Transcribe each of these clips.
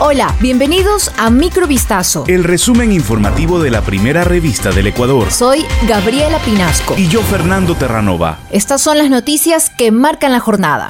Hola, bienvenidos a Microvistazo. El resumen informativo de la primera revista del Ecuador. Soy Gabriela Pinasco. Y yo, Fernando Terranova. Estas son las noticias que marcan la jornada.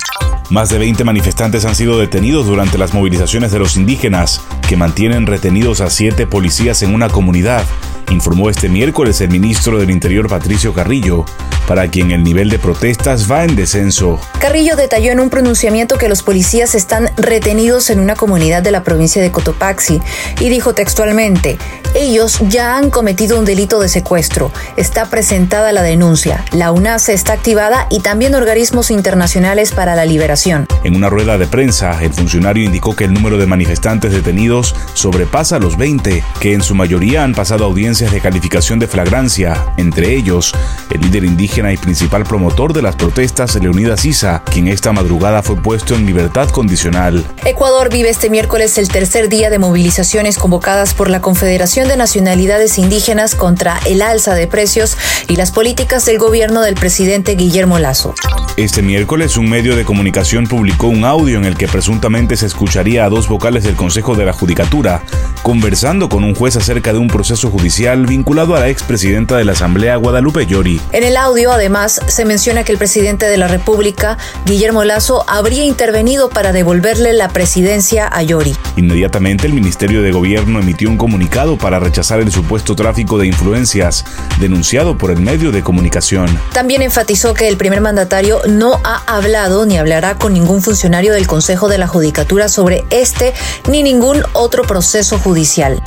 Más de 20 manifestantes han sido detenidos durante las movilizaciones de los indígenas, que mantienen retenidos a siete policías en una comunidad, informó este miércoles el ministro del Interior Patricio Carrillo para quien el nivel de protestas va en descenso. Carrillo detalló en un pronunciamiento que los policías están retenidos en una comunidad de la provincia de Cotopaxi y dijo textualmente, ellos ya han cometido un delito de secuestro, está presentada la denuncia, la UNASE está activada y también organismos internacionales para la liberación. En una rueda de prensa, el funcionario indicó que el número de manifestantes detenidos sobrepasa los 20, que en su mayoría han pasado audiencias de calificación de flagrancia, entre ellos el líder indígena y principal promotor de las protestas, Leonidas Isa, quien esta madrugada fue puesto en libertad condicional. Ecuador vive este miércoles el tercer día de movilizaciones convocadas por la Confederación de Nacionalidades Indígenas contra el alza de precios y las políticas del gobierno del presidente Guillermo Lazo. Este miércoles un medio de comunicación publicó un audio en el que presuntamente se escucharía a dos vocales del Consejo de la Judicatura conversando con un juez acerca de un proceso judicial vinculado a la expresidenta de la Asamblea Guadalupe Llori. En el audio, además, se menciona que el presidente de la República, Guillermo Lazo, habría intervenido para devolverle la presidencia a Llori. Inmediatamente, el Ministerio de Gobierno emitió un comunicado para rechazar el supuesto tráfico de influencias denunciado por el medio de comunicación. También enfatizó que el primer mandatario no ha hablado ni hablará con ningún funcionario del Consejo de la Judicatura sobre este ni ningún otro proceso judicial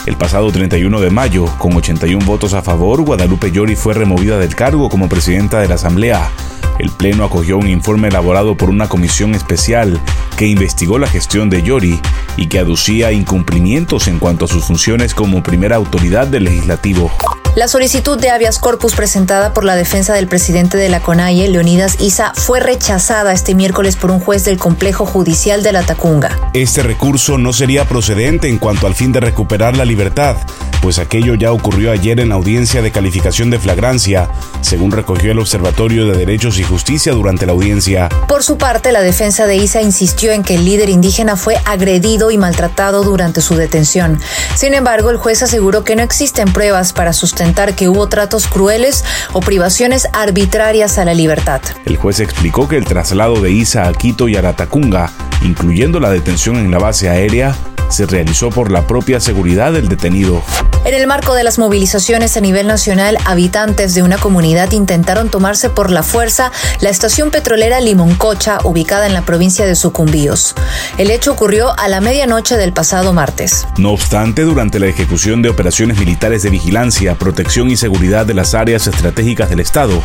el pasado 31 de mayo, con 81 votos a favor, Guadalupe Llori fue removida del cargo como presidenta de la Asamblea. El Pleno acogió un informe elaborado por una comisión especial que investigó la gestión de Llori y que aducía incumplimientos en cuanto a sus funciones como primera autoridad del legislativo. La solicitud de habeas corpus presentada por la defensa del presidente de la CONAIE, Leonidas Isa, fue rechazada este miércoles por un juez del complejo judicial de la Tacunga. Este recurso no sería procedente en cuanto al fin de recuperar la libertad, pues aquello ya ocurrió ayer en la audiencia de calificación de flagrancia, según recogió el Observatorio de Derechos y Justicia durante la audiencia. Por su parte, la defensa de Isa insistió en que el líder indígena fue agredido y maltratado durante su detención. Sin embargo, el juez aseguró que no existen pruebas para sustentar que hubo tratos crueles o privaciones arbitrarias a la libertad. El juez explicó que el traslado de Isa a Quito y Aratacunga, incluyendo la detención en la base aérea, se realizó por la propia seguridad del detenido. En el marco de las movilizaciones a nivel nacional, habitantes de una comunidad intentaron tomarse por la fuerza la estación petrolera Limoncocha, ubicada en la provincia de Sucumbíos. El hecho ocurrió a la medianoche del pasado martes. No obstante, durante la ejecución de operaciones militares de vigilancia, protección y seguridad de las áreas estratégicas del Estado,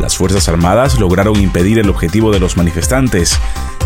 las Fuerzas Armadas lograron impedir el objetivo de los manifestantes,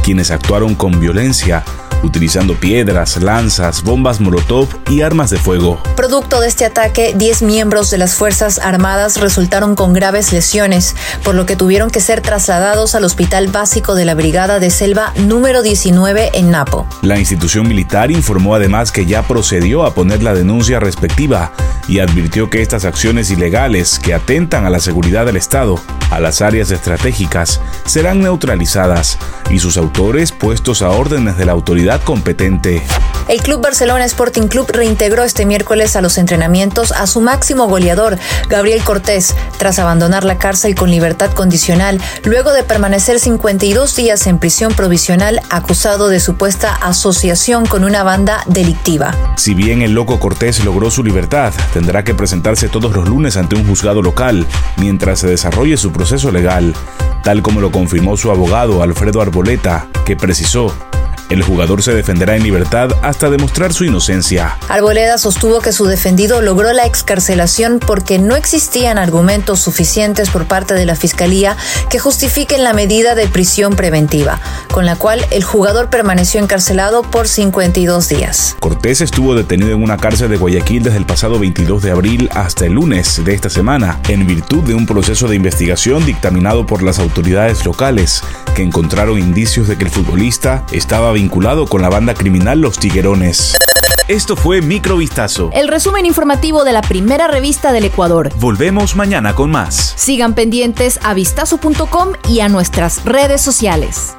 quienes actuaron con violencia utilizando piedras, lanzas, bombas molotov y armas de fuego. Producto de este ataque, 10 miembros de las Fuerzas Armadas resultaron con graves lesiones, por lo que tuvieron que ser trasladados al Hospital Básico de la Brigada de Selva número 19 en Napo. La institución militar informó además que ya procedió a poner la denuncia respectiva y advirtió que estas acciones ilegales que atentan a la seguridad del Estado, a las áreas estratégicas, serán neutralizadas y sus autores puestos a órdenes de la autoridad competente. El Club Barcelona Sporting Club reintegró este miércoles a los entrenamientos a su máximo goleador, Gabriel Cortés, tras abandonar la cárcel con libertad condicional, luego de permanecer 52 días en prisión provisional acusado de supuesta asociación con una banda delictiva. Si bien el loco Cortés logró su libertad, tendrá que presentarse todos los lunes ante un juzgado local mientras se desarrolle su proceso legal, tal como lo confirmó su abogado Alfredo Arboleta, que precisó el jugador se defenderá en libertad hasta demostrar su inocencia. Arboleda sostuvo que su defendido logró la excarcelación porque no existían argumentos suficientes por parte de la Fiscalía que justifiquen la medida de prisión preventiva, con la cual el jugador permaneció encarcelado por 52 días. Cortés estuvo detenido en una cárcel de Guayaquil desde el pasado 22 de abril hasta el lunes de esta semana, en virtud de un proceso de investigación dictaminado por las autoridades locales, que encontraron indicios de que el futbolista estaba vinculado con la banda criminal Los Tiguerones. Esto fue Microvistazo. El resumen informativo de la primera revista del Ecuador. Volvemos mañana con más. Sigan pendientes a vistazo.com y a nuestras redes sociales.